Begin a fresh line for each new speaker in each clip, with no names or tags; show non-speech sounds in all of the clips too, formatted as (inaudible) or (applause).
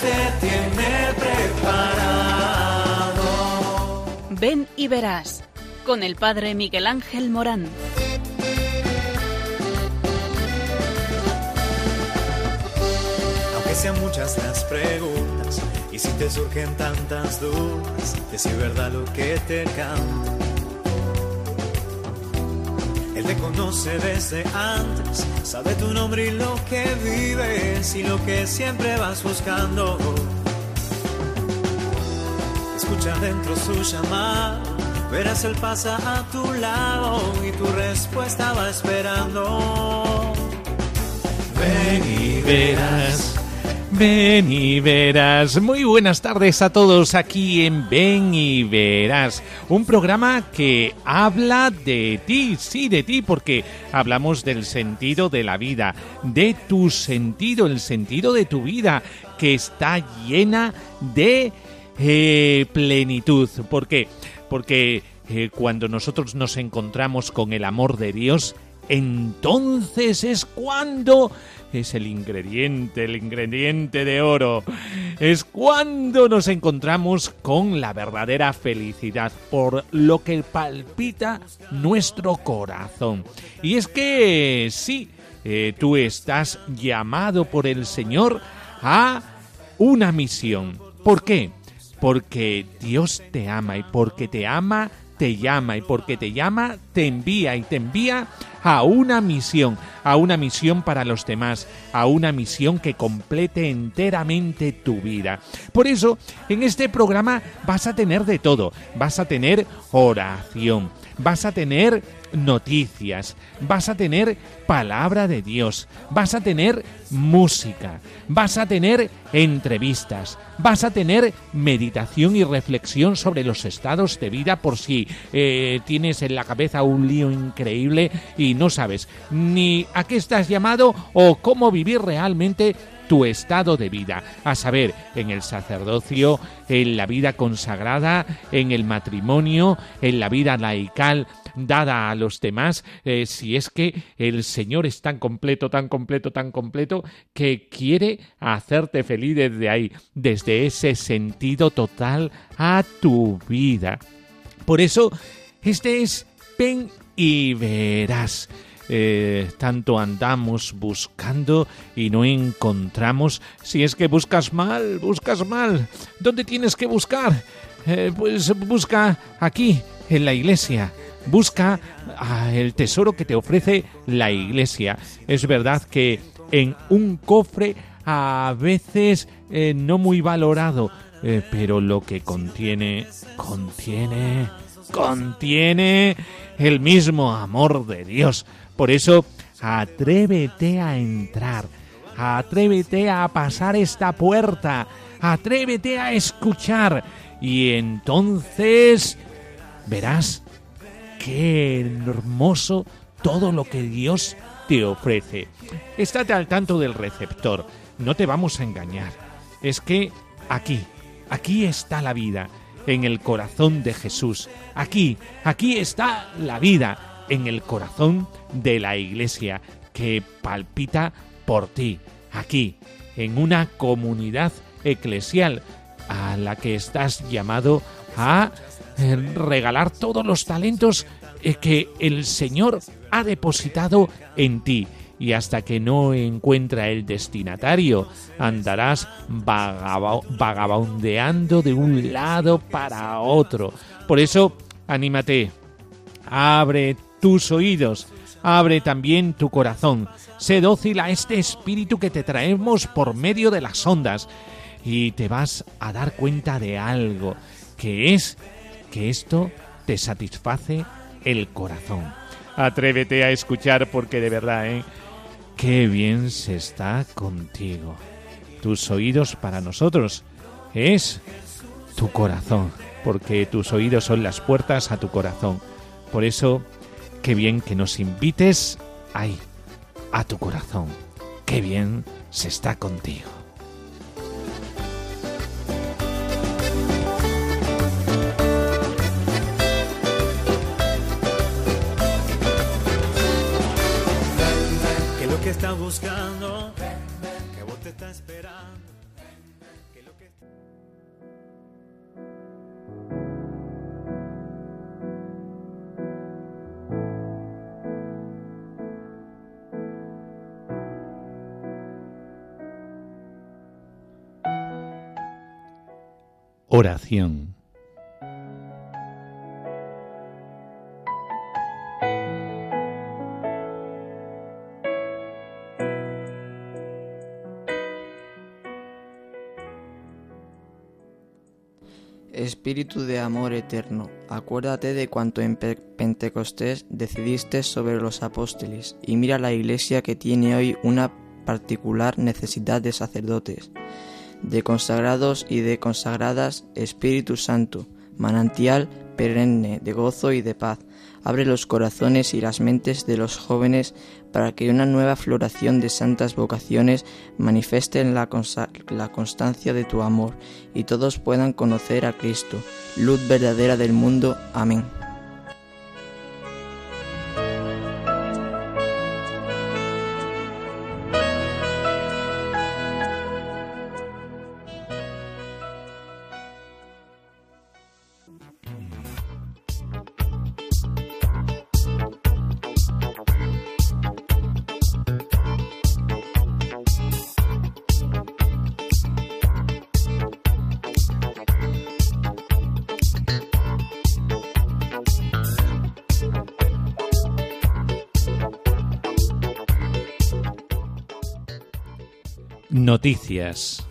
Te tiene preparado.
Ven y verás con el Padre Miguel Ángel Morán.
Aunque sean muchas las preguntas y si te surgen tantas dudas, es verdad lo que te canto. Te conoce desde antes, sabe tu nombre y lo que vives y lo que siempre vas buscando. Escucha dentro su llamada, verás él pasa a tu lado y tu respuesta va esperando.
Ven y verás. Ven y verás. Muy buenas tardes a todos aquí en Ven y verás. Un programa que habla de ti, sí, de ti, porque hablamos del sentido de la vida, de tu sentido, el sentido de tu vida, que está llena de eh, plenitud. ¿Por qué? Porque eh, cuando nosotros nos encontramos con el amor de Dios, entonces es cuando es el ingrediente, el ingrediente de oro. Es cuando nos encontramos con la verdadera felicidad, por lo que palpita nuestro corazón. Y es que sí, eh, tú estás llamado por el Señor a una misión. ¿Por qué? Porque Dios te ama y porque te ama te llama y porque te llama te envía y te envía a una misión, a una misión para los demás, a una misión que complete enteramente tu vida. Por eso, en este programa vas a tener de todo, vas a tener oración, vas a tener noticias, vas a tener palabra de Dios, vas a tener música, vas a tener entrevistas, vas a tener meditación y reflexión sobre los estados de vida por si eh, tienes en la cabeza un lío increíble y no sabes ni a qué estás llamado o cómo vivir realmente tu estado de vida, a saber, en el sacerdocio, en la vida consagrada, en el matrimonio, en la vida laical dada a los demás, eh, si es que el Señor es tan completo, tan completo, tan completo, que quiere hacerte feliz desde ahí, desde ese sentido total a tu vida. Por eso, este es Ven y verás. Eh, tanto andamos buscando y no encontramos. Si es que buscas mal, buscas mal. ¿Dónde tienes que buscar? Eh, pues busca aquí, en la iglesia. Busca el tesoro que te ofrece la iglesia. Es verdad que en un cofre a veces eh, no muy valorado, pero lo que contiene, contiene, contiene el mismo amor de Dios. Por eso, atrévete a entrar, atrévete a pasar esta puerta, atrévete a escuchar y entonces verás qué hermoso todo lo que Dios te ofrece. Estate al tanto del receptor, no te vamos a engañar. Es que aquí, aquí está la vida, en el corazón de Jesús. Aquí, aquí está la vida, en el corazón de la iglesia que palpita por ti, aquí, en una comunidad eclesial a la que estás llamado a regalar todos los talentos eh, que el Señor ha depositado en ti. Y hasta que no encuentra el destinatario, andarás vagabundeando de un lado para otro. Por eso, anímate, abre tus oídos, abre también tu corazón, sé dócil a este espíritu que te traemos por medio de las ondas y te vas a dar cuenta de algo, que es que esto te satisface el corazón. Atrévete a escuchar porque de verdad, ¿eh? Qué bien se está contigo. Tus oídos para nosotros es tu corazón, porque tus oídos son las puertas a tu corazón. Por eso Qué bien que nos invites ahí, a tu corazón. Qué bien se está contigo.
que estás buscando, que vos te estás esperando.
Oración.
Espíritu de amor eterno, acuérdate de cuanto en Pentecostés decidiste sobre los apóstoles y mira la iglesia que tiene hoy una particular necesidad de sacerdotes, de consagrados y de consagradas, Espíritu Santo, manantial perenne de gozo y de paz. Abre los corazones y las mentes de los jóvenes para que una nueva floración de santas vocaciones manifieste en la, la constancia de tu amor y todos puedan conocer a Cristo, luz verdadera del mundo. Amén. Noticias.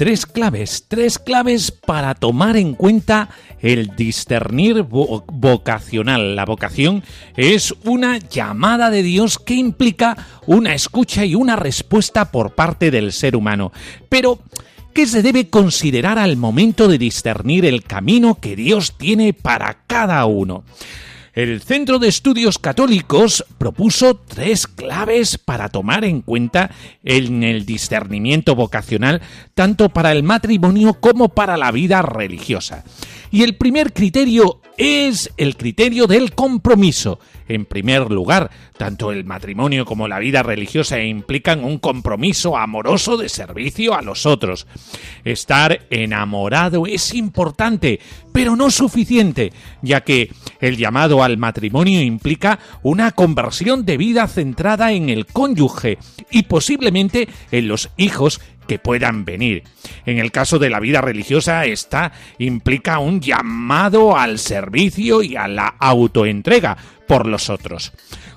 Tres claves, tres claves para tomar en cuenta el discernir vocacional. La vocación es una llamada de Dios que implica una escucha y una respuesta por parte del ser humano. Pero, ¿qué se debe considerar al momento de discernir el camino que Dios tiene para cada uno? El Centro de Estudios Católicos propuso tres claves para tomar en cuenta en el discernimiento vocacional tanto para el matrimonio como para la vida religiosa. Y el primer criterio es el criterio del compromiso. En primer lugar, tanto el matrimonio como la vida religiosa implican un compromiso amoroso de servicio a los otros. Estar enamorado es importante, pero no suficiente, ya que el llamado al matrimonio implica una conversión de vida centrada en el cónyuge y posiblemente en los hijos que puedan venir. En el caso de la vida religiosa, esta implica un llamado al servicio y a la autoentrega por los otros.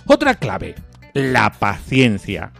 Otra clave, la paciencia.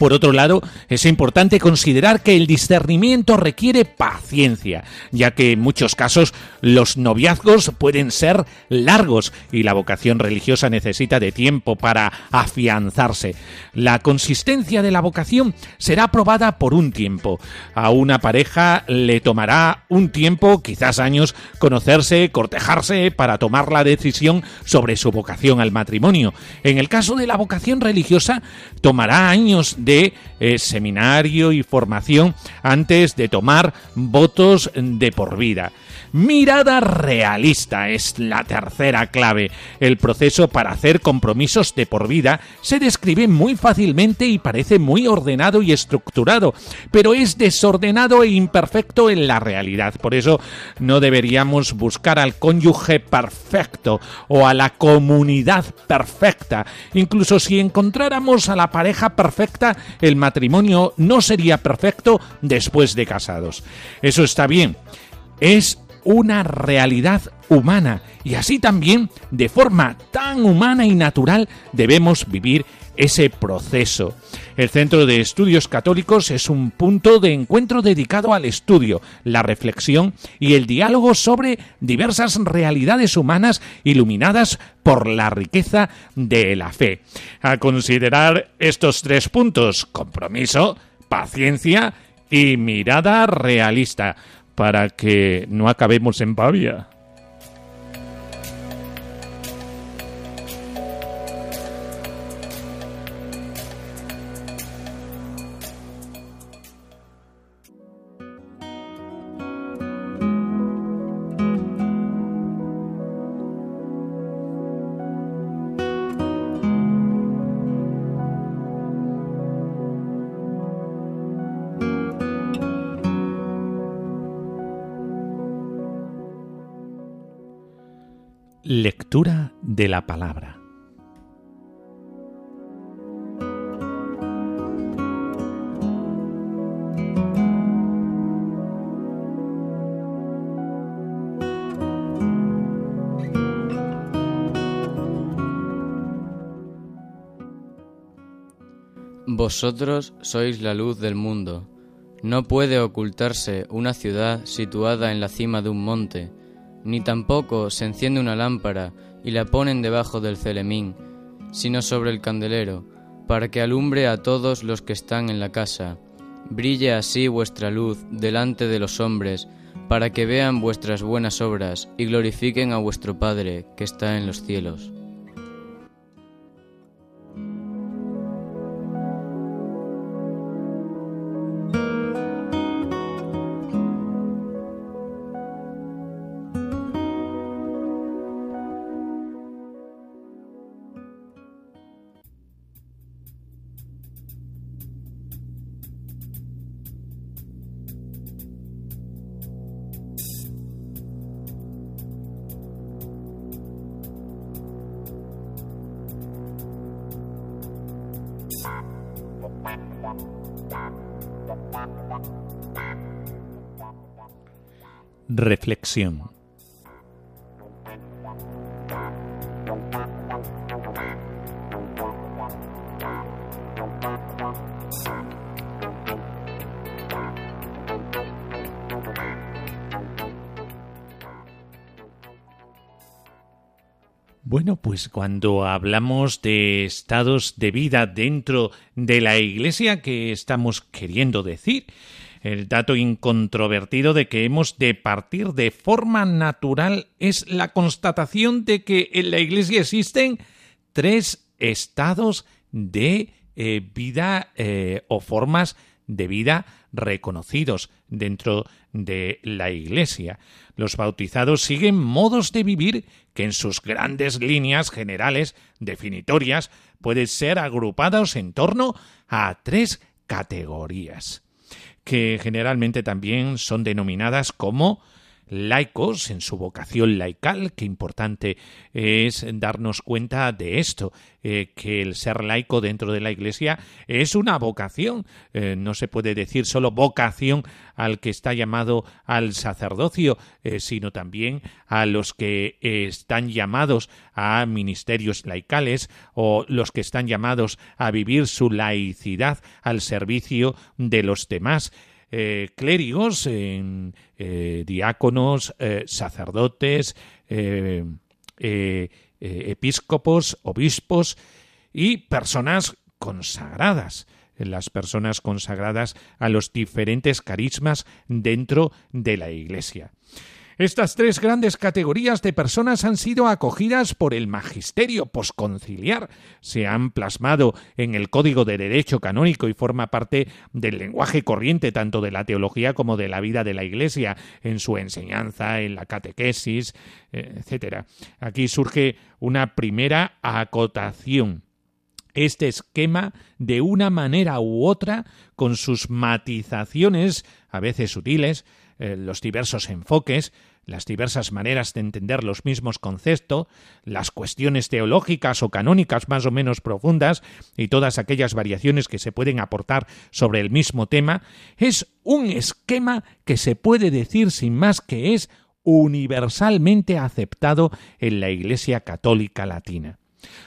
Por otro lado, es importante considerar que el discernimiento requiere paciencia, ya que en muchos casos los noviazgos pueden ser largos y la vocación religiosa necesita de tiempo para afianzarse. La consistencia de la vocación será probada por un tiempo. A una pareja le tomará un tiempo, quizás años, conocerse, cortejarse para tomar la decisión sobre su vocación al matrimonio. En el caso de la vocación religiosa, tomará años de de eh, seminario y formación antes de tomar votos de por vida. Mirada realista es la tercera clave. El proceso para hacer compromisos de por vida se describe muy fácilmente y parece muy ordenado y estructurado, pero es desordenado e imperfecto en la realidad. Por eso no deberíamos buscar al cónyuge perfecto o a la comunidad perfecta. Incluso si encontráramos a la pareja perfecta, el matrimonio no sería perfecto después de casados. Eso está bien. Es una realidad humana y así también de forma tan humana y natural debemos vivir ese proceso. El Centro de Estudios Católicos es un punto de encuentro dedicado al estudio, la reflexión y el diálogo sobre diversas realidades humanas iluminadas por la riqueza de la fe. A considerar estos tres puntos, compromiso, paciencia y mirada realista para que no acabemos en Pavia.
Lectura de la palabra.
Vosotros sois la luz del mundo. No puede ocultarse una ciudad situada en la cima de un monte, ni tampoco se enciende una lámpara y la ponen debajo del celemín, sino sobre el candelero, para que alumbre a todos los que están en la casa. Brille así vuestra luz delante de los hombres, para que vean vuestras buenas obras y glorifiquen a vuestro Padre que está en los cielos. Reflexión. Bueno, pues cuando hablamos de estados de vida dentro de la Iglesia, ¿qué estamos queriendo decir? El dato incontrovertido de que hemos de partir de forma natural es la constatación de que en la Iglesia existen tres estados de eh, vida eh, o formas de vida reconocidos dentro de la Iglesia. Los bautizados siguen modos de vivir que en sus grandes líneas generales definitorias pueden ser agrupados en torno a tres categorías que generalmente también son denominadas como laicos en su vocación laical. Qué importante es darnos cuenta de esto, eh, que el ser laico dentro de la Iglesia es una vocación. Eh, no se puede decir solo vocación al que está llamado al sacerdocio, eh, sino también a los que están llamados a ministerios laicales o los que están llamados a vivir su laicidad al servicio de los demás. Eh, clérigos, eh, diáconos, eh, sacerdotes, episcopos, obispos y personas consagradas las personas consagradas a los diferentes carismas dentro de la Iglesia. Estas tres grandes categorías de personas han sido acogidas por el magisterio posconciliar, se han plasmado en el Código de Derecho Canónico y forma parte del lenguaje corriente tanto de la teología como de la vida de la Iglesia, en su enseñanza, en la catequesis, etc. Aquí surge una primera acotación este esquema de una manera u otra, con sus matizaciones, a veces sutiles, eh, los diversos enfoques, las diversas maneras de entender los mismos conceptos, las cuestiones teológicas o canónicas más o menos profundas y todas aquellas variaciones que se pueden aportar sobre el mismo tema, es un esquema que se puede decir sin más que es universalmente aceptado en la Iglesia Católica Latina.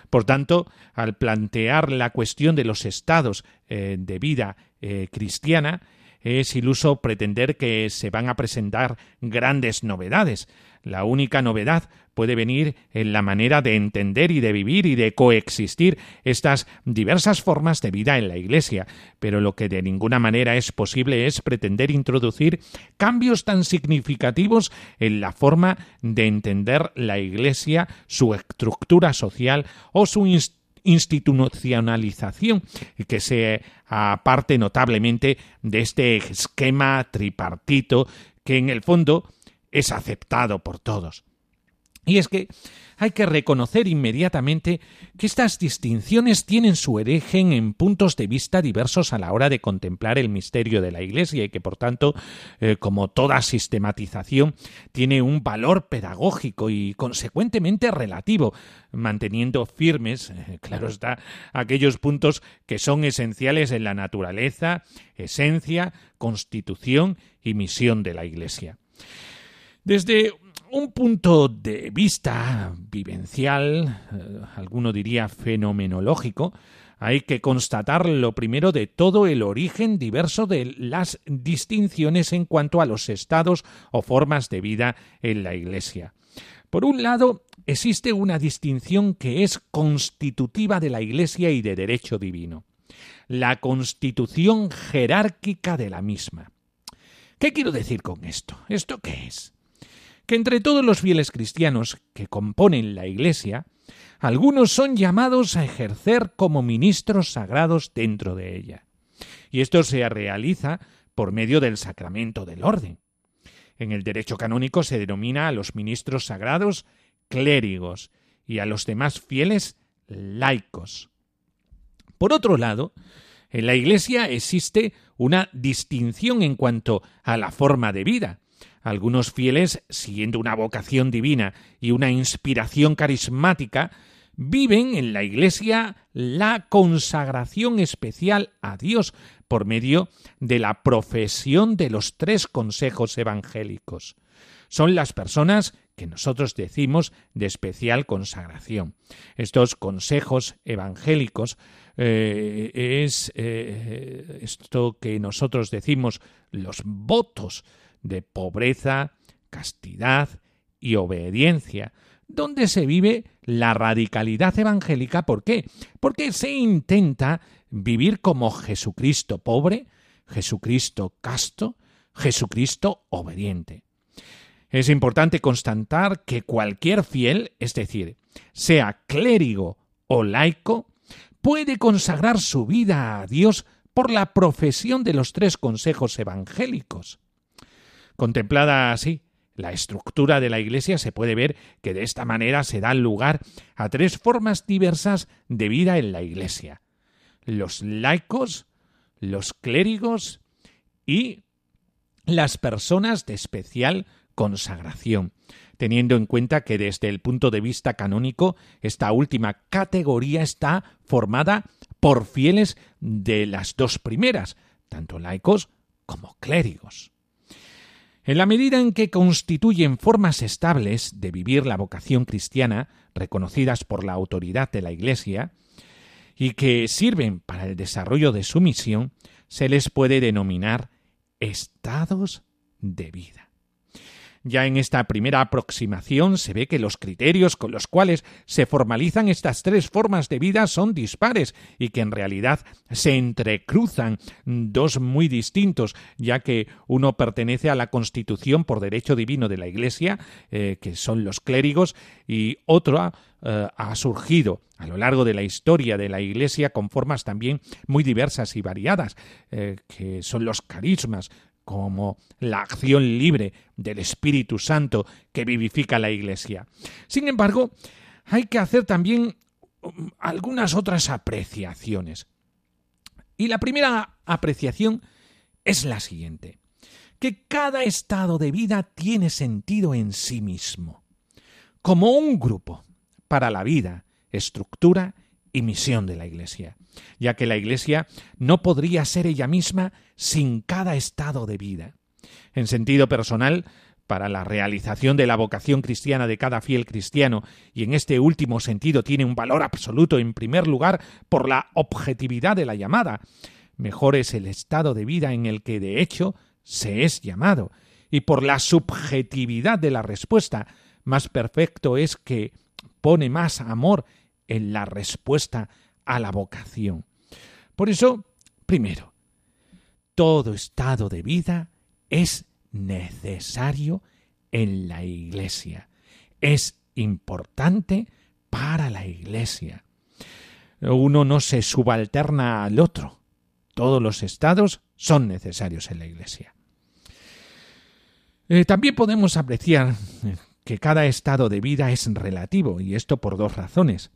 Por tanto, al plantear la cuestión de los estados eh, de vida eh, cristiana, es iluso pretender que se van a presentar grandes novedades. La única novedad puede venir en la manera de entender y de vivir y de coexistir estas diversas formas de vida en la Iglesia, pero lo que de ninguna manera es posible es pretender introducir cambios tan significativos en la forma de entender la Iglesia, su estructura social o su institucionalización que se aparte notablemente de este esquema tripartito que en el fondo es aceptado por todos. Y es que hay que reconocer inmediatamente que estas distinciones tienen su origen en puntos de vista diversos a la hora de contemplar el misterio de la Iglesia y que, por tanto, eh, como toda sistematización, tiene un valor pedagógico y, consecuentemente, relativo, manteniendo firmes, (laughs) claro está, aquellos puntos que son esenciales en la naturaleza, esencia, constitución y misión de la Iglesia. Desde un punto de vista vivencial, eh, alguno diría fenomenológico, hay que constatar lo primero de todo el origen diverso de las distinciones en cuanto a los estados o formas de vida en la Iglesia. Por un lado, existe una distinción que es constitutiva de la Iglesia y de derecho divino, la constitución jerárquica de la misma. ¿Qué quiero decir con esto? ¿Esto qué es? Que entre todos los fieles cristianos que componen la Iglesia, algunos son llamados a ejercer como ministros sagrados dentro de ella. Y esto se realiza por medio del sacramento del orden. En el derecho canónico se denomina a los ministros sagrados clérigos y a los demás fieles laicos. Por otro lado, en la Iglesia existe una distinción en cuanto a la forma de vida, algunos fieles, siguiendo una vocación divina y una inspiración carismática, viven en la Iglesia la consagración especial a Dios por medio de la profesión de los tres consejos evangélicos. Son las personas que nosotros decimos de especial consagración. Estos consejos evangélicos eh, es eh, esto que nosotros decimos los votos de pobreza, castidad y obediencia, donde se vive la radicalidad evangélica. ¿Por qué? Porque se intenta vivir como Jesucristo pobre, Jesucristo casto, Jesucristo obediente. Es importante constatar que cualquier fiel, es decir, sea clérigo o laico, puede consagrar su vida a Dios por la profesión de los tres consejos evangélicos. Contemplada así, la estructura de la Iglesia se puede ver que de esta manera se da lugar a tres formas diversas de vida en la Iglesia. Los laicos, los clérigos y las personas de especial consagración, teniendo en cuenta que desde el punto de vista canónico esta última categoría está formada por fieles de las dos primeras, tanto laicos como clérigos. En la medida en que constituyen formas estables de vivir la vocación cristiana, reconocidas por la autoridad de la Iglesia, y que sirven para el desarrollo de su misión, se les puede denominar estados de vida. Ya en esta primera aproximación se ve que los criterios con los cuales se formalizan estas tres formas de vida son dispares y que en realidad se entrecruzan dos muy distintos, ya que uno pertenece a la constitución por derecho divino de la Iglesia, eh, que son los clérigos, y otro eh, ha surgido a lo largo de la historia de la Iglesia con formas también muy diversas y variadas, eh, que son los carismas, como la acción libre del Espíritu Santo que vivifica la Iglesia. Sin embargo, hay que hacer también um, algunas otras apreciaciones. Y la primera apreciación es la siguiente, que cada estado de vida tiene sentido en sí mismo, como un grupo para la vida, estructura y misión de la Iglesia, ya que la Iglesia no podría ser ella misma sin cada estado de vida. En sentido personal, para la realización de la vocación cristiana de cada fiel cristiano, y en este último sentido tiene un valor absoluto en primer lugar por la objetividad de la llamada. Mejor es el estado de vida en el que de hecho se es llamado, y por la subjetividad de la respuesta, más perfecto es que pone más amor en la respuesta a la vocación. Por eso, primero, todo estado de vida es necesario en la Iglesia. Es importante para la Iglesia. Uno no se subalterna al otro. Todos los estados son necesarios en la Iglesia. Eh, también podemos apreciar que cada estado de vida es relativo, y esto por dos razones.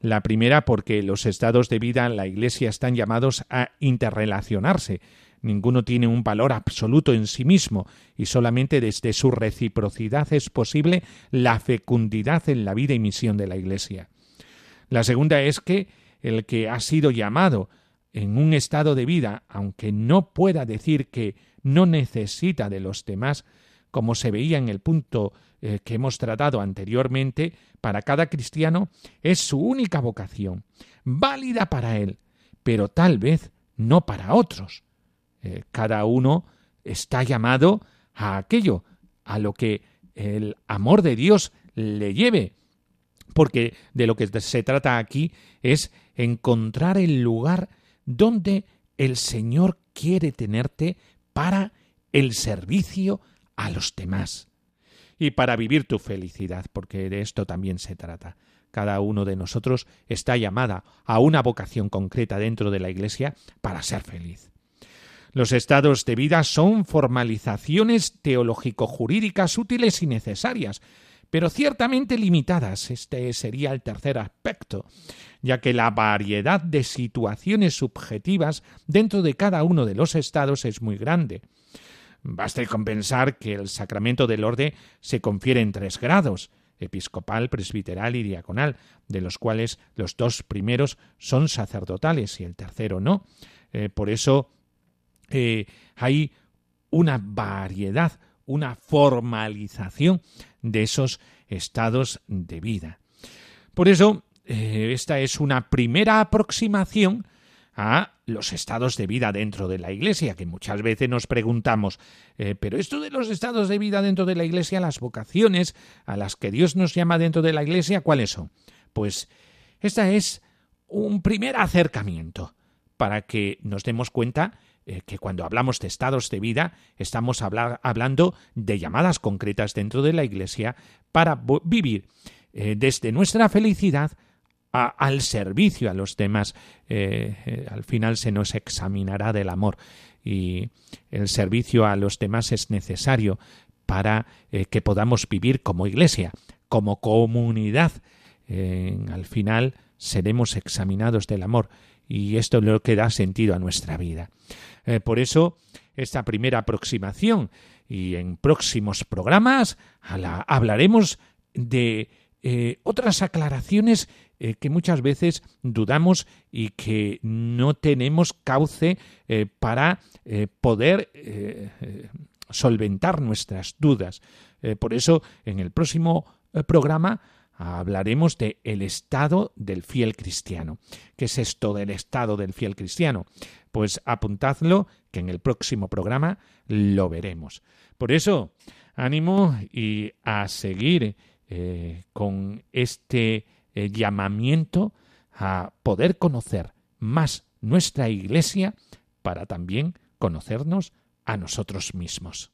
La primera porque los estados de vida en la Iglesia están llamados a interrelacionarse. Ninguno tiene un valor absoluto en sí mismo, y solamente desde su reciprocidad es posible la fecundidad en la vida y misión de la Iglesia. La segunda es que el que ha sido llamado en un estado de vida, aunque no pueda decir que no necesita de los demás, como se veía en el punto eh, que hemos tratado anteriormente, para cada cristiano es su única vocación, válida para él, pero tal vez no para otros. Eh, cada uno está llamado a aquello, a lo que el amor de Dios le lleve, porque de lo que se trata aquí es encontrar el lugar donde el Señor quiere tenerte para el servicio a los demás y para vivir tu felicidad, porque de esto también se trata. Cada uno de nosotros está llamada a una vocación concreta dentro de la Iglesia para ser feliz. Los estados de vida son formalizaciones teológico-jurídicas útiles y necesarias, pero ciertamente limitadas. Este sería el tercer aspecto, ya que la variedad de situaciones subjetivas dentro de cada uno de los estados es muy grande. Baste con pensar que el sacramento del orden se confiere en tres grados episcopal, presbiteral y diaconal, de los cuales los dos primeros son sacerdotales y el tercero no. Eh, por eso eh, hay una variedad, una formalización de esos estados de vida. Por eso, eh, esta es una primera aproximación a los estados de vida dentro de la Iglesia, que muchas veces nos preguntamos, eh, pero esto de los estados de vida dentro de la Iglesia, las vocaciones a las que Dios nos llama dentro de la Iglesia, ¿cuáles son? Pues esta es un primer acercamiento para que nos demos cuenta eh, que cuando hablamos de estados de vida estamos hablando de llamadas concretas dentro de la Iglesia para vivir eh, desde nuestra felicidad al servicio a los demás. Eh, al final se nos examinará del amor y el servicio a los demás es necesario para que podamos vivir como Iglesia, como comunidad. al final seremos examinados del amor y esto es lo que da sentido a nuestra vida. Eh, por eso, esta primera aproximación y en próximos programas hablaremos de eh, otras aclaraciones eh, que muchas veces dudamos y que no tenemos cauce para poder solventar nuestras dudas. por eso, en el próximo programa hablaremos de el estado del fiel cristiano. ¿Qué es esto del estado del fiel cristiano? Pues apuntadlo que en el próximo programa lo veremos. Por eso, ánimo y a seguir eh, con este eh, llamamiento a poder conocer más nuestra iglesia para también conocernos a nosotros mismos.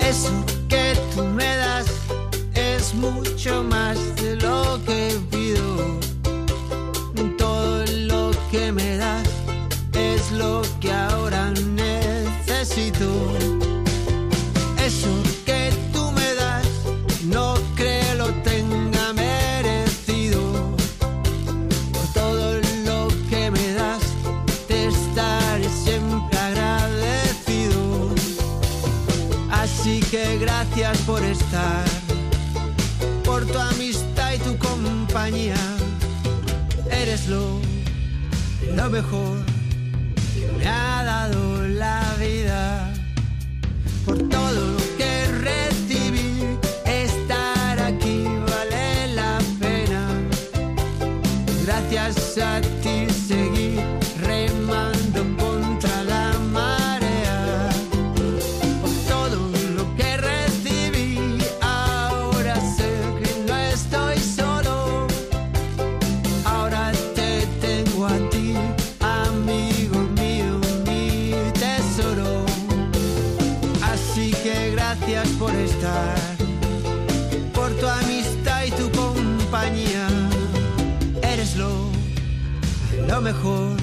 Eso que tú me das es mucho más de lo que pido. Lo, lo mejor mejor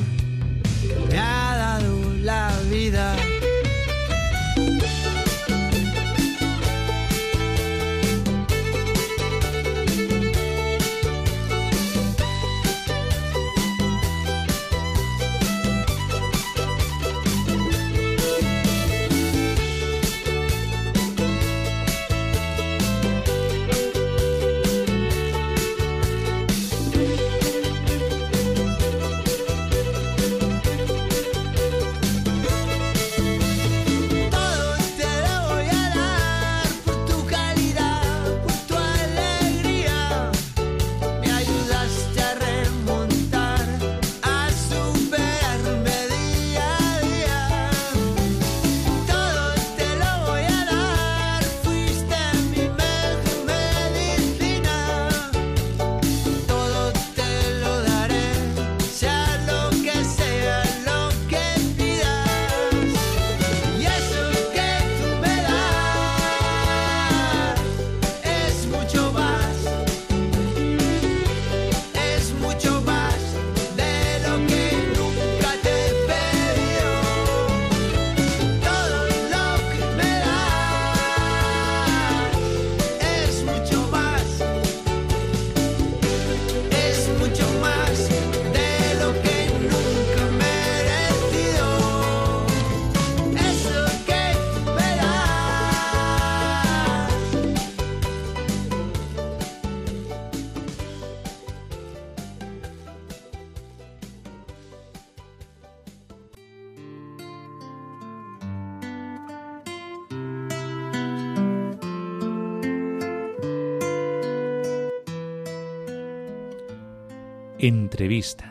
entrevista.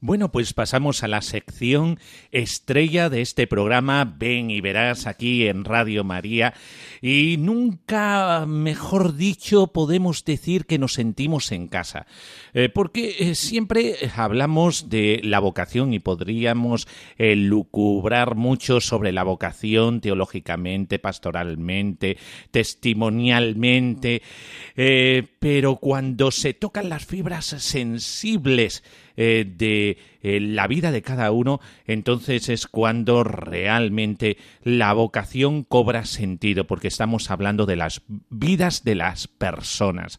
Bueno, pues pasamos a la sección estrella de este programa, Ven y verás aquí en Radio María. Y nunca, mejor dicho, podemos decir que nos sentimos en casa. Eh, porque eh, siempre hablamos de la vocación y podríamos eh, lucubrar mucho sobre la vocación teológicamente, pastoralmente, testimonialmente. pero cuando se tocan las fibras sensibles, eh, de eh, la vida de cada uno, entonces es cuando realmente la vocación cobra sentido, porque estamos hablando de las vidas de las personas.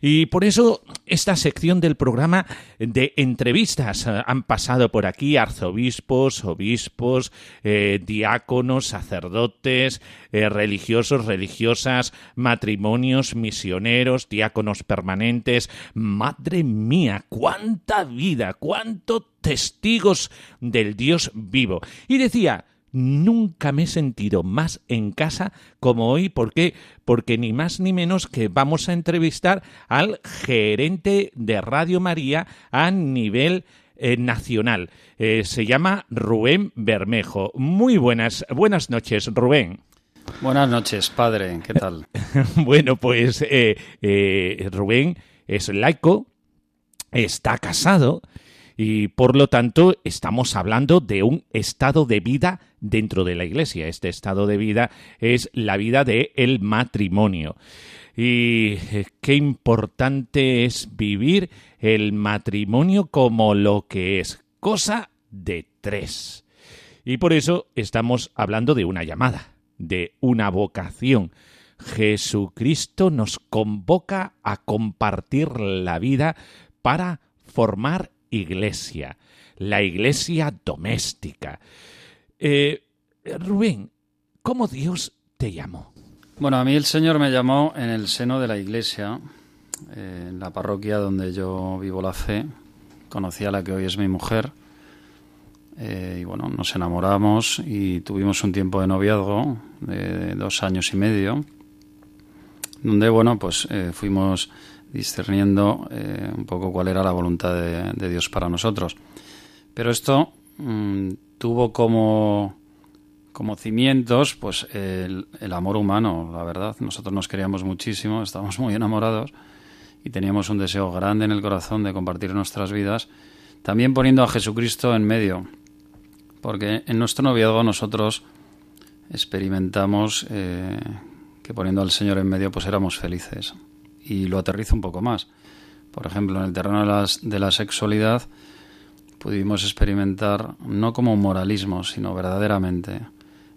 Y por eso esta sección del programa de entrevistas eh, han pasado por aquí arzobispos, obispos, diáconos, sacerdotes, religiosos, religiosas, matrimonios, misioneros, diáconos permanentes. Madre mía, cuánta vida cuántos testigos del Dios vivo. Y decía, nunca me he sentido más en casa como hoy. ¿Por qué? Porque ni más ni menos que vamos a entrevistar al gerente de Radio María a nivel eh, nacional. Eh, se llama Rubén Bermejo. Muy buenas, buenas noches, Rubén.
Buenas noches, padre. ¿Qué tal? (laughs)
bueno, pues eh, Rubén es laico, está casado y por lo tanto estamos hablando de un estado de vida dentro de la iglesia. Este estado de vida es la vida del el matrimonio. Y eh, qué importante es vivir el matrimonio como lo que es, cosa de tres. Y por eso estamos hablando de una llamada, de una vocación. Jesucristo nos convoca a compartir la vida para formar iglesia, la iglesia doméstica. Eh, Rubén, ¿cómo Dios te llamó?
Bueno, a mí el Señor me llamó en el seno de la iglesia, eh, en la parroquia donde yo vivo la fe. Conocí a la que hoy es mi mujer. Eh, y bueno, nos enamoramos y tuvimos un tiempo de noviazgo de dos años y medio, donde bueno, pues fuimos discerniendo eh, un poco cuál era la voluntad de, Dios para nosotros. Pero esto mm, tuvo como, como cimientos pues el, amor humano, la verdad. Nosotros nos queríamos muchísimo, (laughs) estábamos muy enamorados y teníamos un deseo grande en el corazón de compartir nuestras vidas, también poniendo a Jesucristo en medio, porque en nuestro noviazgo nosotros experimentamos eh, que poniendo al Señor en medio pues éramos felices y lo aterrizo un poco más. Por ejemplo, en el terreno de, las, de la sexualidad pudimos experimentar no como un moralismo, sino verdaderamente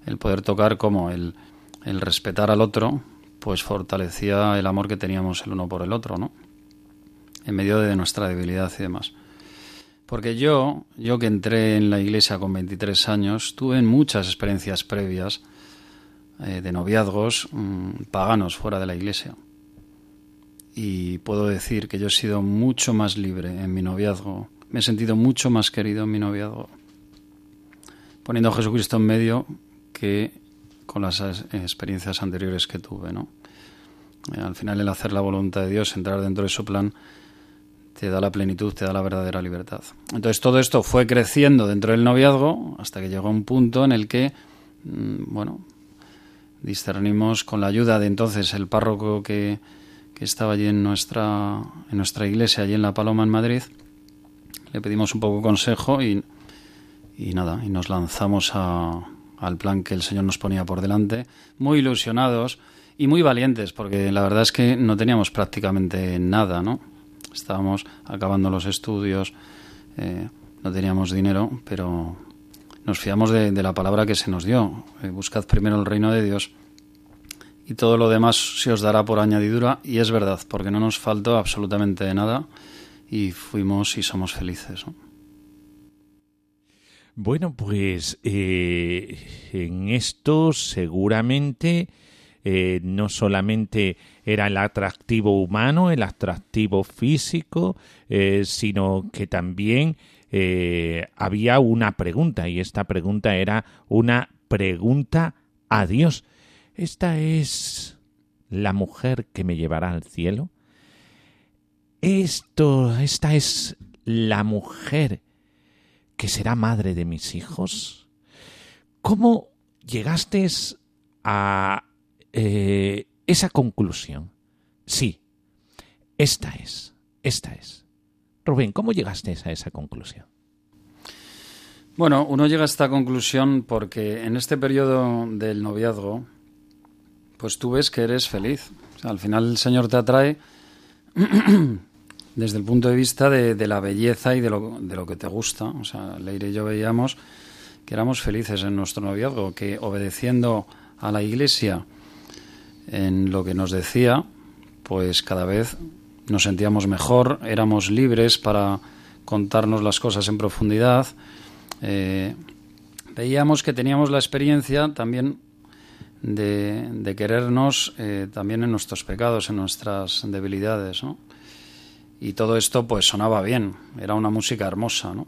el poder tocar como el, el respetar al otro, pues fortalecía el amor que teníamos el uno por el otro, ¿no? En medio de nuestra debilidad y demás. Porque yo, yo que entré en la iglesia con 23 años, tuve muchas experiencias previas eh, de noviazgos mm, paganos fuera de la iglesia y puedo decir que yo he sido mucho más libre en mi noviazgo, me he sentido mucho más querido en mi noviazgo, poniendo a Jesucristo en medio que con las experiencias anteriores que tuve, ¿no? Eh, al final el hacer la voluntad de Dios, entrar dentro de su plan, te da la plenitud, te da la verdadera libertad. Entonces todo esto fue creciendo dentro del noviazgo hasta que llegó un punto en el que, mm, bueno, discernimos con la ayuda de entonces el párroco que, estaba allí en nuestra, en nuestra iglesia, allí en La Paloma, en Madrid. Le pedimos un poco consejo y, y nada, y nos lanzamos al plan que el Señor nos ponía por delante, muy ilusionados y muy valientes, porque la verdad es que no teníamos prácticamente nada, ¿no? Estábamos acabando los estudios, eh, no teníamos dinero, pero nos fiamos de, la palabra que se nos dio. Eh, buscad primero el reino de Dios y todo lo demás se os dará por añadidura y es verdad, porque no nos faltó absolutamente nada y fuimos y somos felices.
Bueno, pues eh, en esto seguramente eh, no solamente era el atractivo humano, el atractivo físico, eh, sino que también había una pregunta y esta pregunta era una pregunta a Dios. ¿Esta es la mujer que me llevará al cielo? Esto, esta es la mujer que será madre de mis hijos. ¿Cómo llegaste a eh, esa conclusión? Sí, esta es, esta es. Rubén, ¿cómo llegaste a esa conclusión?
Bueno, uno llega a esta conclusión porque en este periodo del noviazgo, pues tú ves que eres feliz. al final el Señor te atrae (clears throat) desde el punto de vista de, la belleza y de lo, de lo, que te gusta. O sea, Leire y yo veíamos que éramos felices en nuestro noviazgo, que obedeciendo a la Iglesia en lo que nos decía, pues cada vez nos sentíamos mejor, éramos libres para contarnos las cosas en profundidad. Eh, veíamos que teníamos la experiencia también de, querernos eh, también en nuestros pecados, en nuestras debilidades, ¿no? Y todo esto pues sonaba bien, era una música hermosa, ¿no?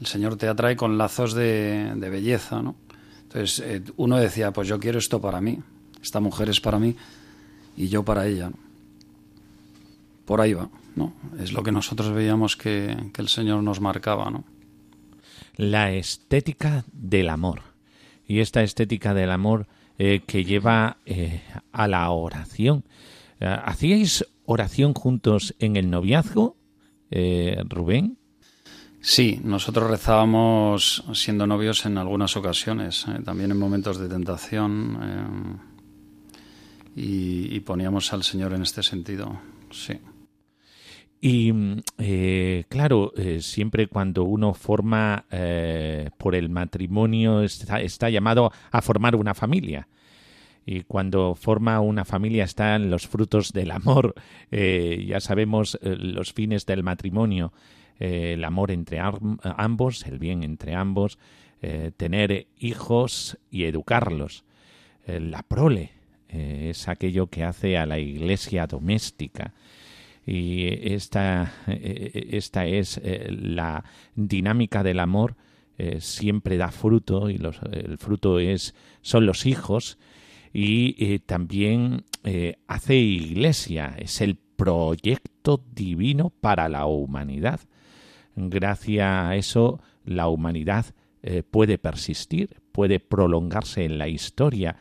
El Señor te atrae con lazos de, belleza, ¿no? Entonces eh, uno decía, pues yo quiero esto para mí, esta mujer es para mí y yo para ella, Por ahí va, ¿no? Es lo que nosotros veíamos que, el Señor nos marcaba, ¿no?
La estética del amor. Y esta estética del amor eh, que lleva eh, a la oración. ¿Hacíais oración juntos en el noviazgo, eh, Rubén?
Sí, nosotros rezábamos siendo novios en algunas ocasiones, eh, también en momentos de tentación, eh, y, poníamos al Señor en este sentido, sí.
Y claro, siempre cuando uno forma por el matrimonio está, llamado a formar una familia y cuando forma una familia están los frutos del amor. (laughs) Eh, ya sabemos eh, los fines del matrimonio, eh, el amor entre ambos, el bien entre ambos, tener hijos y educarlos. la prole es aquello que hace a la iglesia doméstica. Y esta, esta es la dinámica del amor. siempre da fruto y los, el fruto es son los hijos y eh, también eh, hace iglesia, es el proyecto divino para la humanidad. Gracias a eso la humanidad eh, puede persistir, puede prolongarse en la historia.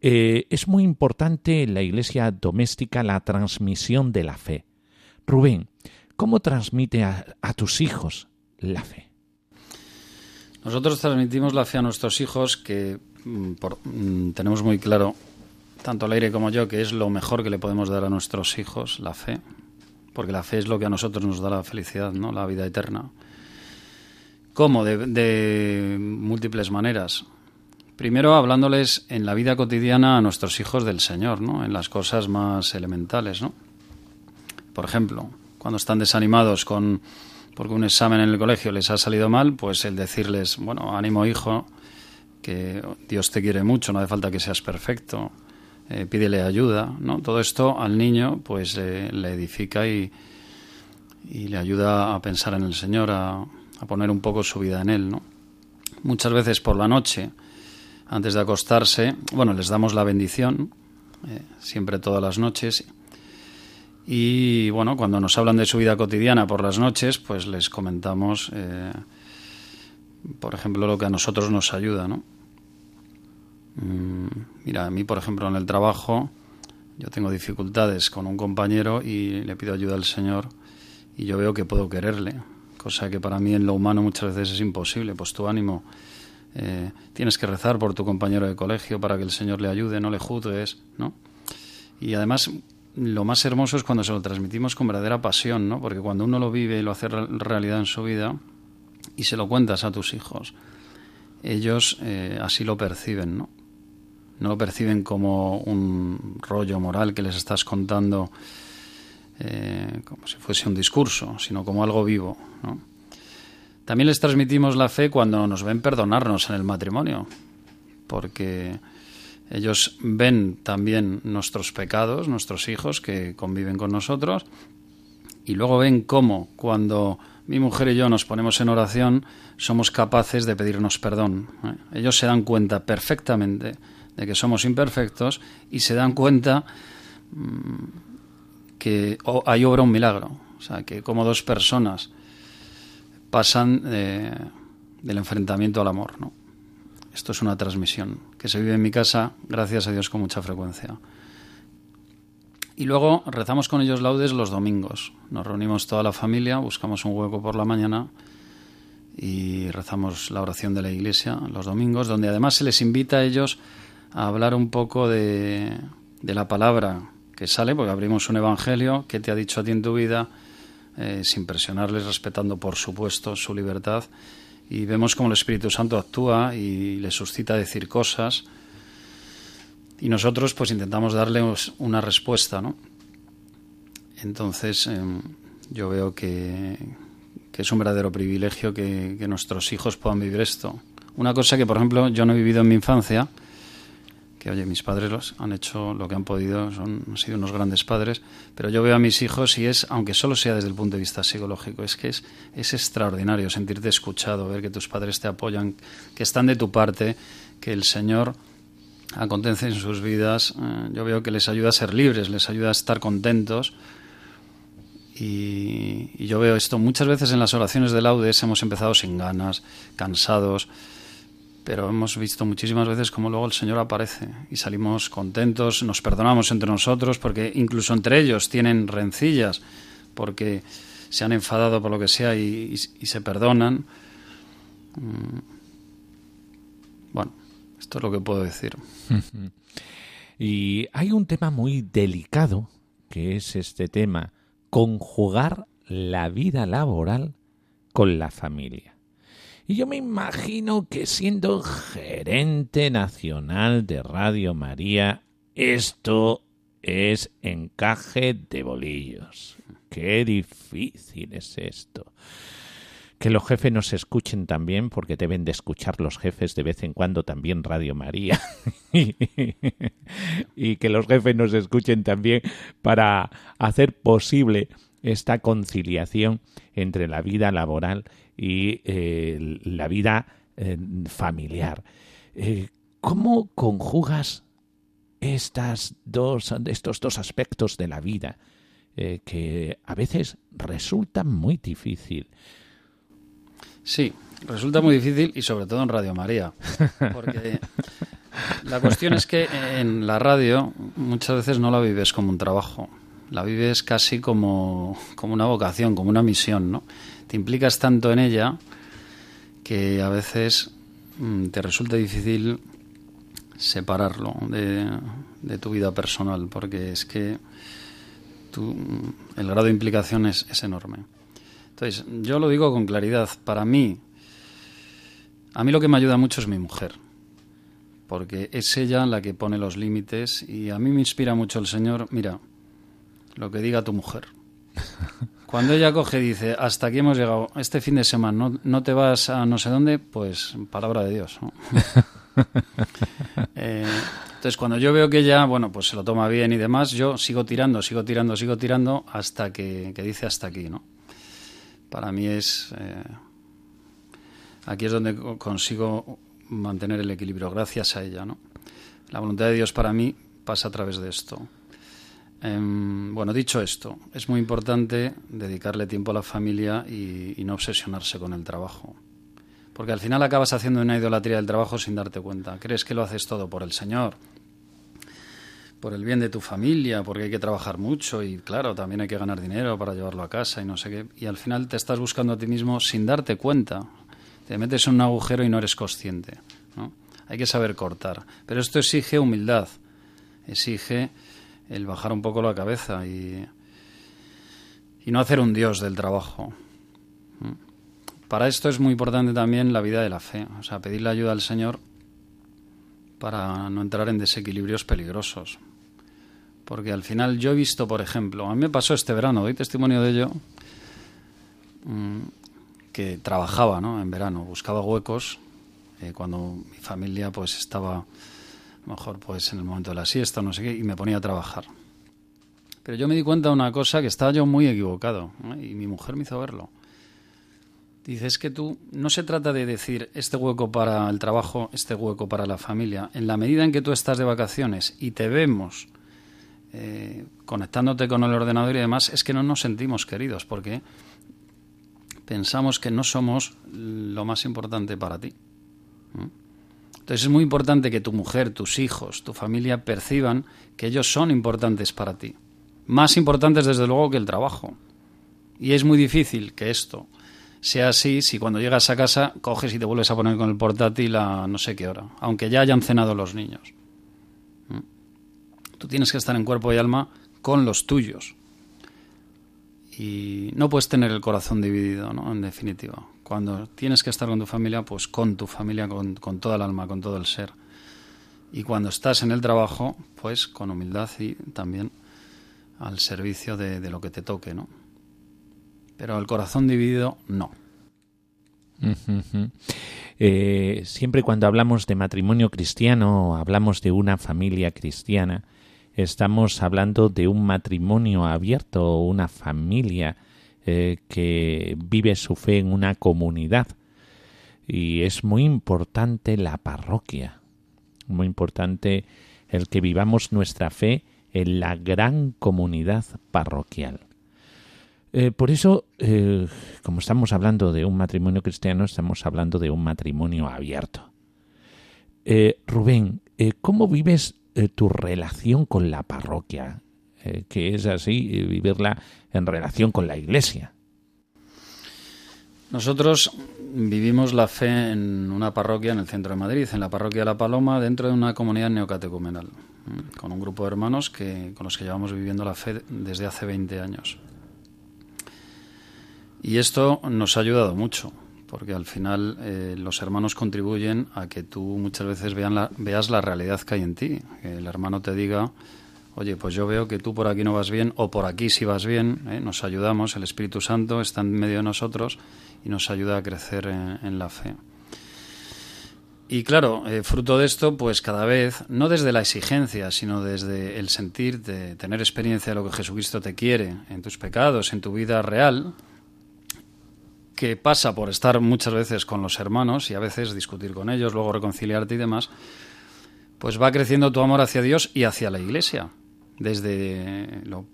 Es muy importante en la iglesia doméstica la transmisión de la fe. Rubén, ¿cómo transmite a tus hijos la fe?
Nosotros transmitimos la fe a nuestros hijos que Mm, mm, tenemos muy claro, tanto el aire como yo, que es lo mejor que le podemos dar a nuestros hijos, la fe. Porque la fe es lo que a nosotros nos da la felicidad, ¿no? La vida eterna. ¿Cómo? De, múltiples maneras. Primero, hablándoles en la vida cotidiana a nuestros hijos del Señor, ¿no? En las cosas más elementales, ¿no? Por ejemplo, cuando están desanimados con porque un examen en el colegio les ha salido mal, pues el decirles, bueno, ánimo hijo, que Dios te quiere mucho, no hace falta que seas perfecto, eh, pídele ayuda, ¿no? Todo esto al niño pues le edifica y, y, le ayuda a pensar en el Señor, a, poner un poco su vida en Él, ¿no? Muchas veces por la noche, antes de acostarse, bueno, les damos la bendición, eh, siempre todas las noches, y bueno, cuando nos hablan de su vida cotidiana por las noches, pues les comentamos... Eh, por ejemplo, lo que a nosotros nos ayuda, ¿no? Mm, mira, a mí, por ejemplo, en el trabajo, yo tengo dificultades con un compañero y le pido ayuda al Señor y yo veo que puedo quererle, cosa que para mí en lo humano muchas veces es imposible. Pues tu ánimo, eh, tienes que rezar por tu compañero de colegio para que el Señor le ayude, no le juzgues, ¿no? Y además, lo más hermoso es cuando se lo transmitimos con verdadera pasión, ¿no? Porque cuando uno lo vive y lo hace realidad en su vida, y se lo cuentas a tus hijos, ellos eh, así lo perciben, ¿no? No lo perciben como un rollo moral que les estás contando eh, como si fuese un discurso, sino como algo vivo, ¿no? También les transmitimos la fe cuando nos ven perdonarnos en el matrimonio, porque ellos ven también nuestros pecados, nuestros hijos que conviven con nosotros, y luego ven cómo cuando mi mujer y yo nos ponemos en oración, somos capaces de pedirnos perdón. ¿eh? Ellos se dan cuenta perfectamente de que somos imperfectos y se dan cuenta mm, que hay obra un milagro. O sea, que como dos personas pasan eh, del enfrentamiento al amor. ¿no? Esto es una transmisión que se vive en mi casa, gracias a Dios, con mucha frecuencia. Y luego rezamos con ellos laudes los domingos. Nos reunimos toda la familia, buscamos un hueco por la mañana y rezamos la oración de la iglesia los domingos, donde además se les invita a ellos a hablar un poco de, de la palabra que sale, porque abrimos un evangelio, que te ha dicho a ti en tu vida, eh, sin presionarles, respetando por supuesto su libertad. Y vemos cómo el Espíritu Santo actúa y les suscita decir cosas y nosotros pues intentamos darle una respuesta, ¿no? Entonces em, yo veo que, es un verdadero privilegio que, nuestros hijos puedan vivir esto. Una cosa que, por ejemplo, yo no he vivido en mi infancia, que oye, mis padres los han hecho lo que han podido, son, han sido unos grandes padres, pero yo veo a mis hijos y es, aunque solo sea desde el punto de vista psicológico, es que es, es extraordinario sentirte escuchado, ver que tus padres te apoyan, que están de tu parte, que el Señor acontece en sus vidas, eh, yo veo que les ayuda a ser libres, les ayuda a estar contentos. Y, yo veo esto muchas veces en las oraciones de laudes, hemos empezado sin ganas, cansados, pero hemos visto muchísimas veces cómo luego el Señor aparece y salimos contentos, nos perdonamos entre nosotros, porque incluso entre ellos tienen rencillas, porque se han enfadado por lo que sea y, se perdonan. Mm. Bueno, esto es lo que puedo decir. (laughs)
y hay un tema muy delicado, que es este tema, conjugar la vida laboral con la familia. Y yo me imagino que siendo gerente nacional de Radio María, esto es encaje de bolillos. Qué difícil es esto que los jefes nos escuchen también, porque deben de escuchar los jefes de vez en cuando también Radio María. (laughs) y que los jefes nos escuchen también para hacer posible esta conciliación entre la vida laboral y eh, la vida eh, familiar. Eh, ¿Cómo conjugas estas dos, estos dos aspectos de la vida que a veces resultan muy difícil?
Sí, resulta muy difícil y sobre todo en Radio María. Porque la cuestión es que en la radio muchas veces no la vives como un trabajo, la vives casi como, como una vocación, como una misión, ¿no? Te implicas tanto en ella que a veces mm, te resulta difícil separarlo de, tu vida personal, porque es que tu, el grado de implicación es, es enorme. Entonces, yo lo digo con claridad. Para mí, a mí lo que me ayuda mucho es mi mujer, porque es ella la que pone los límites y a mí me inspira mucho el Señor. Mira, lo que diga tu mujer. (laughs) Cuando ella coge y dice, hasta aquí hemos llegado, este fin de semana no, te vas a no sé dónde, pues palabra de Dios. (laughs) Eh, entonces, cuando yo veo que ella, bueno, pues se lo toma bien y demás, yo sigo tirando, sigo tirando, sigo tirando hasta que, que dice hasta aquí, ¿no? para mí es... Eh, aquí es donde consigo mantener el equilibrio, gracias a ella. ¿no? La voluntad de Dios para mí pasa a través de esto. Em, bueno, dicho esto, es muy importante dedicarle tiempo a la familia y, y, no obsesionarse con el trabajo. Porque al final acabas haciendo una idolatría del trabajo sin darte cuenta. Crees que lo haces todo por el Señor, por el bien de tu familia, porque hay que trabajar mucho y claro, también hay que ganar dinero para llevarlo a casa y no sé qué. Y al final te estás buscando a ti mismo sin darte cuenta. Te metes en un agujero y no eres consciente. ¿no? Hay que saber cortar. Pero esto exige humildad, exige el bajar un poco la cabeza y, y no hacer un dios del trabajo. Para esto es muy importante también la vida de la fe, o sea, pedirle ayuda al Señor para no entrar en desequilibrios peligrosos. Porque al final yo he visto, por ejemplo, a mí me pasó este verano, doy testimonio de ello, mm, que trabajaba ¿no? en verano, buscaba huecos eh, cuando mi familia pues estaba mejor pues en el momento de la siesta no sé qué y me ponía a trabajar. Pero yo me di cuenta de una cosa que estaba yo muy equivocado y mi mujer me hizo verlo. Dices que tú no se trata de decir este hueco para el trabajo, este hueco para la familia. En la medida en que tú estás de vacaciones y te vemos eh, conectándote con el ordenador y demás, es que no nos sentimos queridos porque pensamos que no somos lo más importante para ti. Entonces es muy importante que tu mujer, tus hijos, tu familia perciban que ellos son importantes para ti. Más importantes desde luego que el trabajo. Y es muy difícil que esto sea así si cuando llegas a casa coges y te vuelves a poner con el portátil a no sé qué hora, aunque ya hayan cenado los niños. ¿Mm? Tú tienes que estar en cuerpo y alma con los tuyos. Y no puedes tener el corazón dividido, ¿no? En definitiva. Cuando tienes que estar con tu familia, pues con tu familia, con, con toda el alma, con todo el ser. Y cuando estás en el trabajo, pues con humildad y también al servicio de, lo que te toque, ¿no? pero el corazón dividido no.
Eh, siempre cuando hablamos de matrimonio cristiano, hablamos de una familia cristiana, estamos hablando de un matrimonio abierto, una familia eh, que vive su fe en una comunidad. Y es muy importante la parroquia, muy importante el que vivamos nuestra fe en la gran comunidad parroquial. Eh, por eso, eh, como estamos hablando de un matrimonio cristiano, estamos hablando de un matrimonio abierto. Rubén, ¿cómo vives tu relación con la parroquia? que es así, vivirla en relación con la iglesia.
Nosotros vivimos la fe en una parroquia en el centro de Madrid, en la parroquia de La Paloma, dentro de una comunidad neocatecumenal, con un grupo de hermanos que, con los que llevamos viviendo la fe desde hace 20 años. Y esto nos ha ayudado mucho, porque al final eh, los hermanos contribuyen a que tú muchas veces vean veas la realidad que hay en ti. Que el hermano te diga, oye, pues yo veo que tú por aquí no vas bien, o por aquí sí vas bien, ¿eh? nos ayudamos, el Espíritu Santo está en medio de nosotros y nos ayuda a crecer en, la fe. Y claro, eh, fruto de esto, pues cada vez, no desde la exigencia, sino desde el sentir de tener experiencia de lo que Jesucristo te quiere en tus pecados, en tu vida real, que pasa por estar muchas veces con los hermanos y a veces discutir con ellos, luego reconciliarte y demás, pues va creciendo tu amor hacia Dios y hacia la Iglesia, desde lo,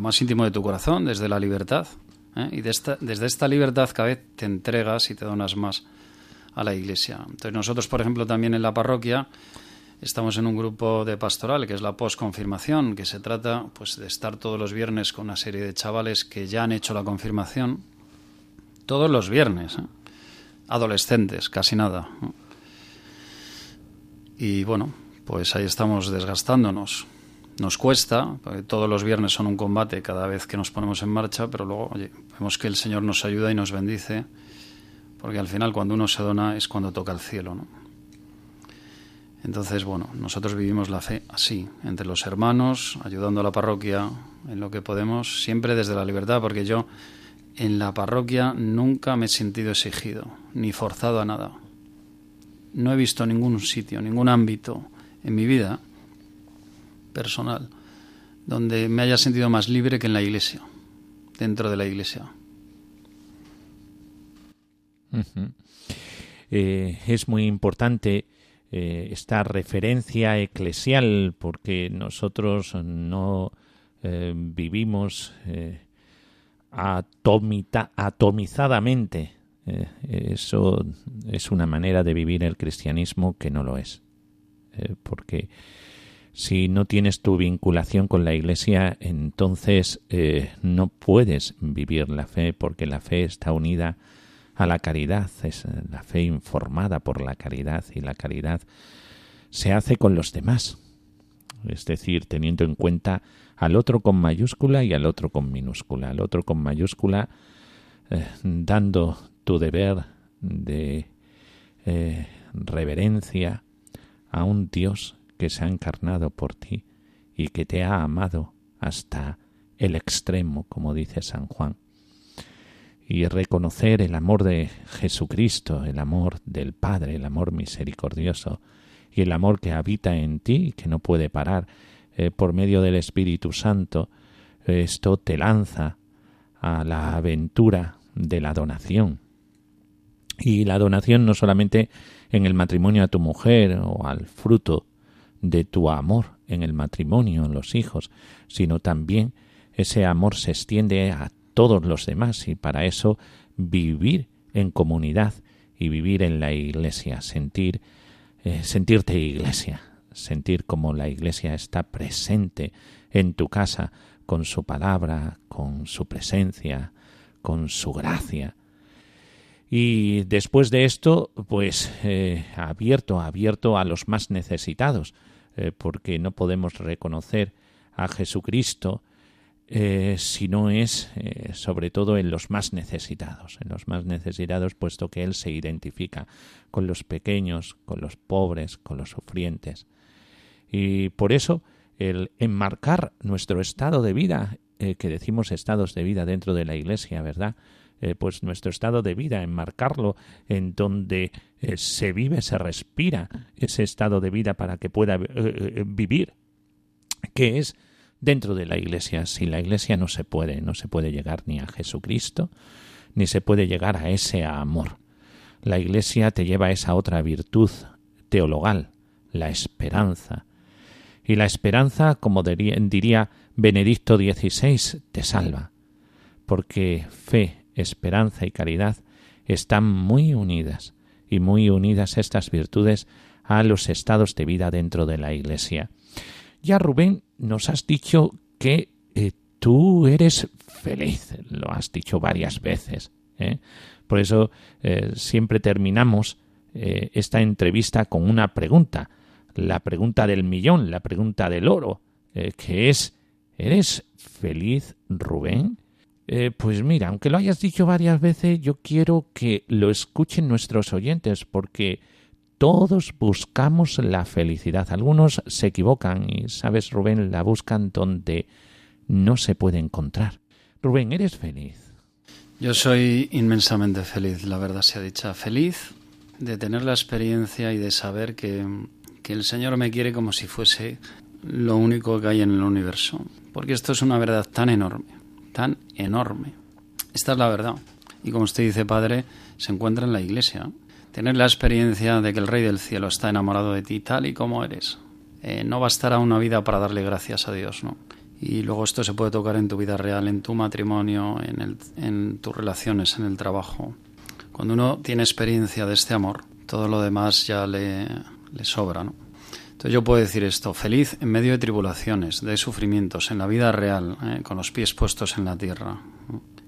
más íntimo de tu corazón, desde la libertad. ¿eh? Y desde esta libertad cada vez te entregas y te donas más a la Iglesia. Entonces nosotros, por ejemplo, también en la parroquia estamos en un grupo de pastoral que es la posconfirmación, que se trata pues de estar todos los viernes con una serie de chavales que ya han hecho la confirmación todos los viernes. ¿eh? Adolescentes, casi nada. Y bueno, pues ahí estamos desgastándonos. Nos cuesta, porque todos los viernes son un combate cada vez que nos ponemos en marcha, pero luego oye, vemos que el Señor nos ayuda y nos bendice, porque al final cuando uno se dona es cuando toca el cielo. ¿no? Entonces, bueno, nosotros vivimos la fe así, entre los hermanos, ayudando a la parroquia en lo que podemos, siempre desde la libertad, porque yo en la parroquia nunca me he sentido exigido, ni forzado a nada. No he visto ningún sitio, ningún ámbito en mi vida personal donde me haya sentido más libre que en la iglesia, dentro de la iglesia.
Eh, es muy importante eh, esta referencia eclesial porque nosotros no eh, vivimos atomizadamente. Eh, eso es una manera de vivir el cristianismo que no lo es. Eh, porque si no tienes tu vinculación con la Iglesia, entonces eh, no puedes vivir la fe porque la fe está unida a la caridad, es la fe informada por la caridad y la caridad se hace con los demás. Es decir, teniendo en cuenta al otro con mayúscula y al otro con minúscula. Al otro con mayúscula eh, dando tu deber de eh, reverencia a un Dios que se ha encarnado por ti y que te ha amado hasta el extremo, como dice San Juan. Y reconocer el amor de Jesucristo, el amor del Padre, el amor misericordioso y el amor que habita en ti y que no puede parar eh, por medio del Espíritu Santo, esto te lanza a la aventura de la donación, Y la donación no solamente en el matrimonio a tu mujer o al fruto de tu amor en el matrimonio, en los hijos, sino también ese amor se extiende a todos los demás y para eso vivir en comunidad y vivir en la iglesia, sentir eh, sentirte iglesia, sentir como la iglesia está presente en tu casa con su palabra, con su presencia, con su gracia. Y después de esto, pues eh, abierto, abierto a los más necesitados, eh, porque no podemos reconocer a Jesucristo eh, si no es sobre todo en los más necesitados, en los más necesitados, puesto que Él se identifica con los pequeños, con los pobres, con los sufrientes. Y por eso el enmarcar nuestro estado de vida, eh, que decimos estados de vida dentro de la Iglesia, ¿verdad? pues nuestro estado de vida, enmarcarlo en donde se vive, se respira ese estado de vida para que pueda vivir, que es dentro de la Iglesia. Sin la Iglesia no se puede, no se puede llegar ni a Jesucristo, ni se puede llegar a ese amor. La Iglesia te lleva a esa otra virtud teologal, la esperanza. Y la esperanza, como diría Benedicto XVI, te salva, porque fe, esperanza y caridad están muy unidas, y muy unidas estas virtudes a los estados de vida dentro de la Iglesia. Ya Rubén nos has dicho que eh, tú eres feliz, lo has dicho varias veces. ¿eh? Por eso eh, siempre terminamos esta entrevista con una pregunta, la pregunta del millón, la pregunta del oro, que es, ¿eres feliz, Rubén? pues mira, aunque lo hayas dicho varias veces, yo quiero que lo escuchen nuestros oyentes, porque todos buscamos la felicidad. Algunos se equivocan y, sabes, Rubén, la buscan donde no se puede encontrar. Rubén, ¿eres feliz?
Yo soy inmensamente feliz, la verdad sea dicha. Feliz de tener la experiencia y de saber que, que el Señor me quiere como si fuese lo único que hay en el universo. Porque esto es una verdad tan enorme, tan enorme. Esta es la verdad. Y como usted dice, Padre, se encuentra en la iglesia tener la experiencia de que el Rey del Cielo está enamorado de ti tal y como eres. Eh, no bastará una vida para darle gracias a Dios, ¿no? Y luego esto se puede tocar en tu vida real, en tu matrimonio, en, el, en tus relaciones, en el trabajo. Cuando uno tiene experiencia de este amor, todo lo demás ya le, le sobra, ¿no? Entonces yo puedo decir esto, feliz en medio de tribulaciones, de sufrimientos, en la vida real, ¿eh? con los pies puestos en la tierra,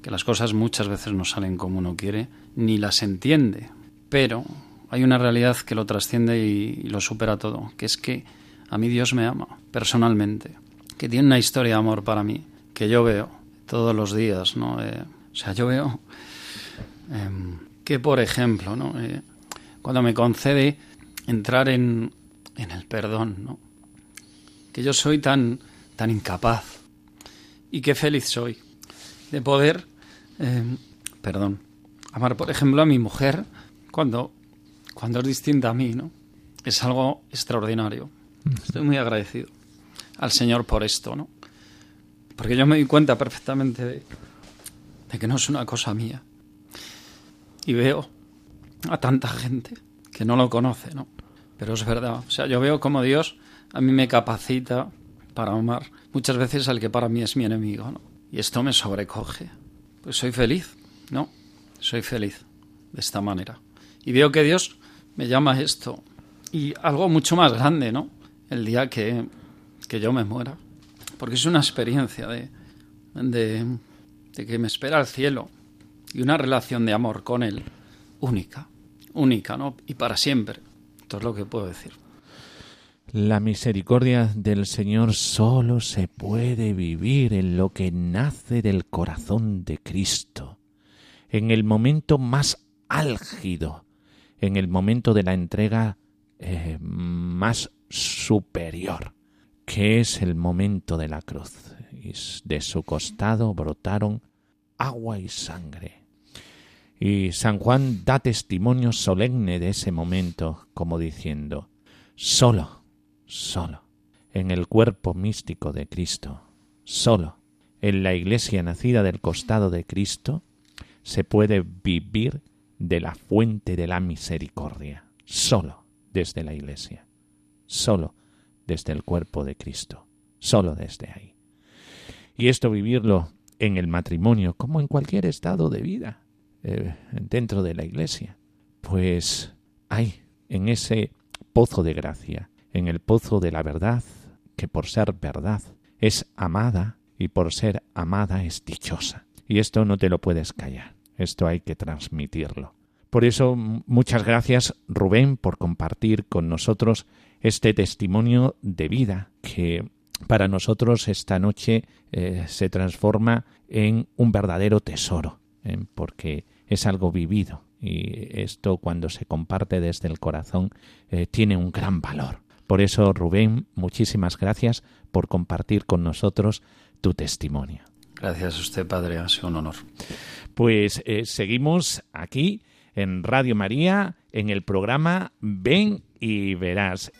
que las cosas muchas veces no salen como uno quiere, ni las entiende, pero hay una realidad que lo trasciende y, lo supera todo, que es que a mí Dios me ama personalmente, que tiene una historia de amor para mí, que yo veo todos los días, ¿no? Eh, o sea, yo veo em, que, por ejemplo, ¿no? Eh, cuando me concede entrar en, en el perdón, ¿no? que yo soy tan, tan incapaz y qué feliz soy de poder, em, perdón, amar, por ejemplo, a mi mujer cuando, cuando es distinta a mí, ¿no? Es algo extraordinario. Estoy muy agradecido al Señor por esto, ¿no? Porque yo me di cuenta perfectamente de, de que no es una cosa mía. Y veo a tanta gente que no lo conoce, ¿no? Pero es verdad. O sea, yo veo como Dios a mí me capacita para amar muchas veces al que para mí es mi enemigo, ¿no? Y esto me sobrecoge. Pues soy feliz, ¿no? Soy feliz de esta manera. Y veo que Dios me llama a esto. Y algo mucho más grande, ¿no? El día que, que yo me muera. Porque es una experiencia de, de, de que me espera el cielo y una relación de amor con Él única, única, ¿no? Y para siempre. Esto es lo que puedo decir.
La misericordia del Señor solo se puede vivir en lo que nace del corazón de Cristo, en el momento más álgido en el momento de la entrega eh, más superior, que es el momento de la cruz. Y de su costado brotaron agua y sangre. Y San Juan da testimonio solemne de ese momento, como diciendo, solo, solo, en el cuerpo místico de Cristo, solo, en la iglesia nacida del costado de Cristo, se puede vivir de la fuente de la misericordia, solo desde la Iglesia, solo desde el cuerpo de Cristo, solo desde ahí. Y esto vivirlo en el matrimonio como en cualquier estado de vida eh, dentro de la Iglesia, pues hay en ese pozo de gracia, en el pozo de la verdad, que por ser verdad es amada y por ser amada es dichosa. Y esto no te lo puedes callar, esto hay que transmitirlo. Por eso, muchas gracias Rubén por compartir con nosotros este testimonio de vida que para nosotros esta noche eh, se transforma en un verdadero tesoro, ¿eh? porque es algo vivido y esto cuando se comparte desde el corazón eh, tiene un gran valor. Por eso, Rubén, muchísimas gracias por compartir con nosotros tu testimonio.
Gracias a usted, Padre, ha sido un honor.
Pues seguimos aquí en Radio María en el programa Ven y Verás.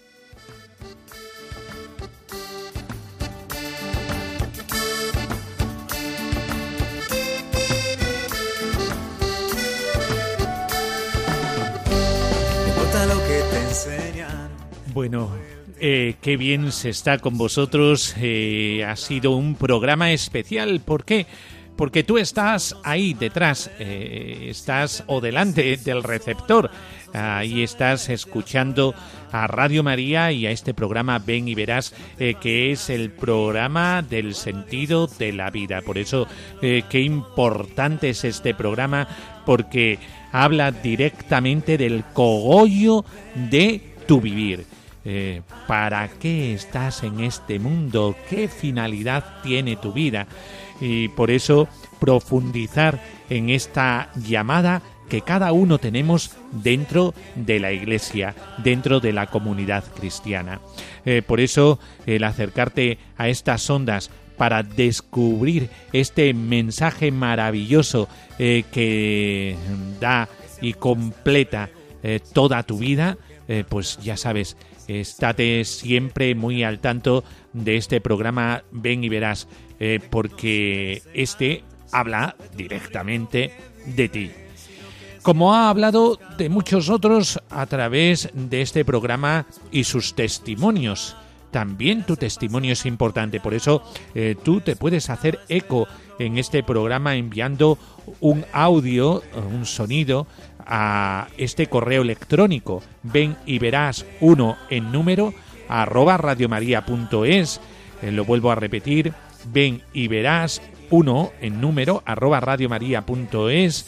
Bueno, eh, qué bien se está con vosotros. Eh, ha sido un programa especial. ¿Por qué? Porque tú estás ahí detrás, eh, estás o delante del receptor. Ahí estás escuchando a Radio María y a este programa Ven y Verás, que es el programa del sentido de la vida. Por eso, qué importante es este programa, porque habla directamente del cogollo de tu vivir. Eh, ¿Para qué estás en este mundo? ¿Qué finalidad tiene tu vida? Y por eso profundizar en esta llamada que cada uno tenemos dentro de la iglesia, dentro de la comunidad cristiana. Eh, por eso el acercarte a estas ondas para descubrir este mensaje maravilloso eh, que da y completa toda tu vida, pues ya sabes, estate siempre muy al tanto de este programa Ven y Verás, eh, porque este habla directamente de ti. Como ha hablado de muchos otros a través de este programa y sus testimonios. También tu testimonio es importante, por eso eh, tú te puedes hacer eco en este programa enviando un audio, un sonido a este correo electrónico. Ven y verás uno en número arroba radiomaria.es. Eh, lo vuelvo a repetir. Ven y verás uno en número arroba radiomaria.es.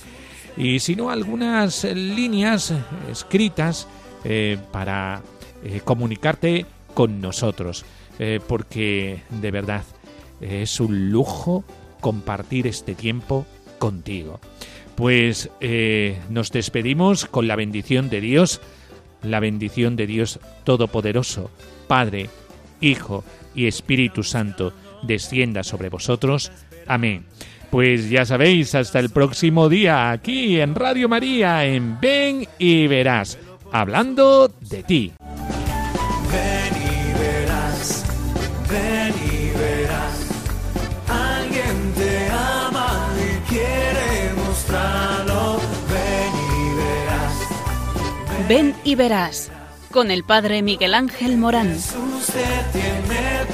Y si no, algunas líneas escritas eh, para eh, comunicarte con nosotros. porque de verdad es un lujo compartir este tiempo contigo. Pues eh, nos despedimos con la bendición de Dios, la bendición de Dios Todopoderoso, Padre, Hijo y Espíritu Santo, descienda sobre vosotros. Amén. Pues ya sabéis, hasta el próximo día aquí en Radio María, en Ven y Verás, hablando de ti.
Ven y verás con el padre Miguel Ángel Morán.
Jesús te tiene